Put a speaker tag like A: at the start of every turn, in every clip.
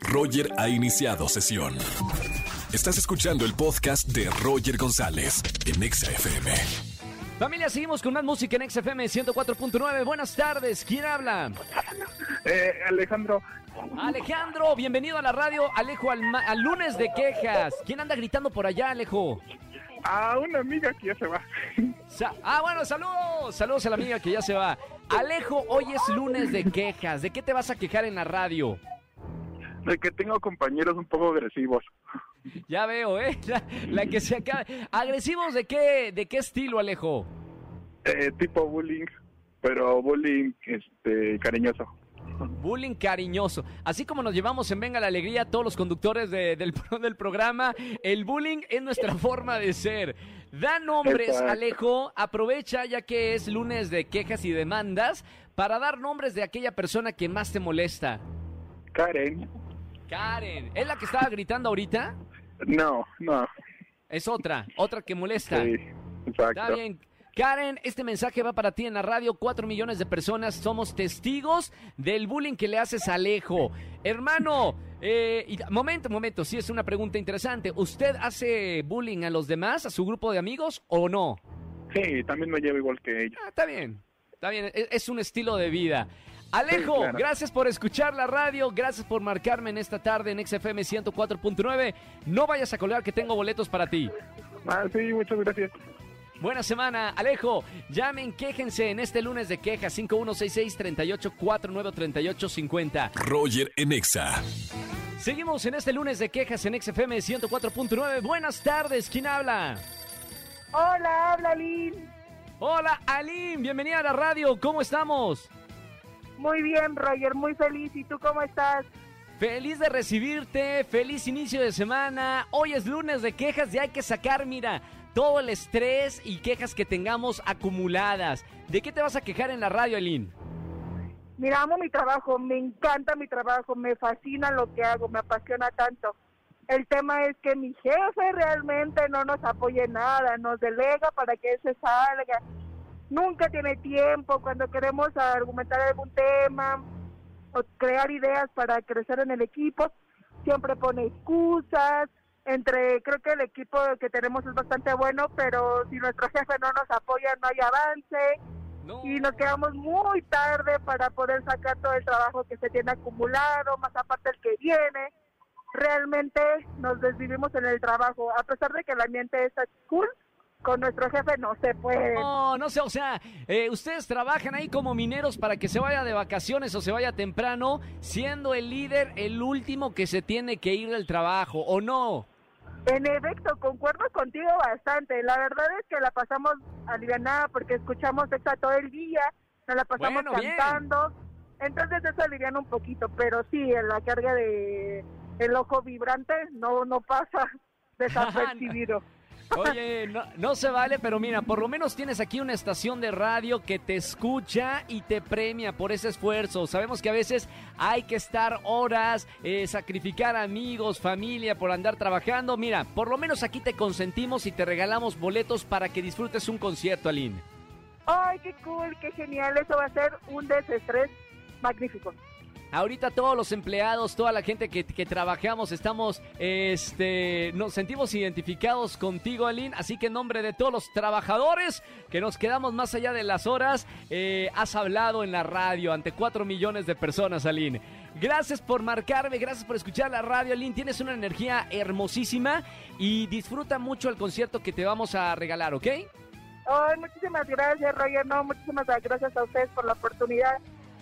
A: Roger ha iniciado sesión. Estás escuchando el podcast de Roger González en Exa FM.
B: Familia, seguimos con más música en XFM 104.9. Buenas tardes, ¿quién habla?
C: Eh, Alejandro,
B: Alejandro, bienvenido a la radio. Alejo, al, ma- al lunes de quejas. ¿Quién anda gritando por allá, Alejo?
C: a una amiga que ya se va.
B: Sa- ah, bueno, saludos. Saludos a la amiga que ya se va. Alejo, hoy es lunes de quejas. ¿De qué te vas a quejar en la radio?
C: De que tengo compañeros un poco agresivos.
B: Ya veo, ¿eh? La, la que se acaba. ¿Agresivos de qué, de qué estilo, Alejo?
C: Eh, tipo bullying, pero bullying este cariñoso.
B: Bullying cariñoso. Así como nos llevamos en Venga la Alegría todos los conductores de- del, del programa, el bullying es nuestra forma de ser. Da nombres,
C: Exacto.
B: Alejo. Aprovecha, ya que es lunes de quejas y demandas, para dar nombres de aquella persona que más te molesta.
C: Karen,
B: Karen. ¿Es la que estaba gritando ahorita?
C: no, no.
B: Es otra, otra que molesta.
C: Sí, exacto.
B: Está bien. Karen, este mensaje va para ti en la radio. Cuatro millones de personas somos testigos del bullying que le haces a Alejo. Hermano, eh, y- momento, momento, sí es una pregunta interesante. ¿Usted hace bullying a los demás, a su grupo de amigos o no?
C: Sí, también me llevo igual que ella.
B: Ah, está bien, está bien, es, es un estilo de vida. Alejo,
C: Sí, claro.
B: gracias por escuchar la radio, gracias por marcarme en esta tarde en XFM 104.9. No vayas a colgar que tengo boletos para ti.
C: Ah, sí, muchas gracias.
B: Buena semana, Alejo. Llamen, quéjense en este lunes de quejas 5166-3849-3850.
A: Roger en Exa.
B: Seguimos en este lunes de quejas en XFM 104.9. Buenas tardes, ¿quién habla?
D: Hola, habla Lynn.
B: Hola, Aline, bienvenida a la radio. ¿Cómo estamos?
D: Muy bien, Roger, muy feliz. ¿Y tú cómo estás?
B: Feliz de recibirte, feliz inicio de semana. Hoy es lunes de quejas y hay que sacar, mira, todo el estrés y quejas que tengamos acumuladas. ¿De qué te vas a quejar en la radio, Aline?
D: Mira, amo mi trabajo, me encanta mi trabajo, me fascina lo que hago, me apasiona tanto. El tema es que mi jefe realmente no nos apoya en nada, nos delega para que se salga. Nunca tiene tiempo cuando queremos argumentar algún tema o crear ideas para crecer en el equipo. Siempre pone excusas. Entre, creo que el equipo que tenemos es bastante bueno, pero si nuestro jefe no nos apoya, no hay avance
B: No.
D: y nos quedamos muy tarde para poder sacar todo el trabajo que se tiene acumulado, más aparte el que viene. Realmente nos desvivimos en el trabajo, a pesar de que el ambiente es cool, con nuestro jefe no se puede.
B: No, no sé, o sea, eh, ustedes trabajan ahí como mineros para que se vaya de vacaciones o se vaya temprano, siendo el líder el último que se tiene que ir del trabajo, ¿o no?
D: En efecto, concuerdo contigo bastante. La verdad es que la pasamos alivianada porque escuchamos exa todo el día, nos la pasamos
B: Bueno, bien.
D: cantando. Entonces eso aliviana un poquito, pero sí, en la carga de el ojo vibrante no no pasa desapercibido.
B: Oye, no, se vale, pero mira, por lo menos tienes aquí una estación de radio que te escucha y te premia por ese esfuerzo. Sabemos que a veces hay que estar horas, eh, sacrificar amigos, familia por andar trabajando. Mira, por lo menos aquí te consentimos y te regalamos boletos para que disfrutes un concierto, Aline.
D: Ay, qué cool, qué genial, eso va a ser un desestrés magnífico.
B: Ahorita todos los empleados, toda la gente que, trabajamos, estamos, este, nos sentimos identificados contigo, Aline. Así que en nombre de todos los trabajadores que nos quedamos más allá de las horas, eh, has hablado en la radio ante cuatro millones de personas, Aline. Gracias por marcarme, gracias por escuchar la radio, Aline. Tienes una energía hermosísima y disfruta mucho el concierto que te vamos a regalar, ¿ok?
D: Ay, muchísimas gracias, Roger. Muchísimas gracias a ustedes por la oportunidad.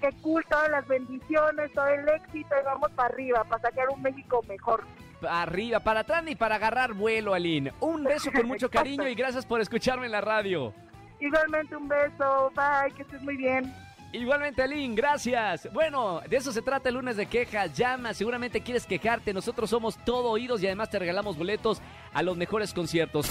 D: Qué cool, todas las bendiciones, todo el éxito y vamos para arriba, para sacar un México mejor.
B: Arriba, para atrás y para agarrar vuelo, Aline. Un beso con mucho cariño y gracias por escucharme en la radio.
D: Igualmente un beso, bye, que estés muy bien.
B: Igualmente, Aline, gracias. Bueno, de eso se trata el lunes de quejas. Llama, seguramente quieres quejarte. Nosotros somos todo oídos y además te regalamos boletos a los mejores conciertos.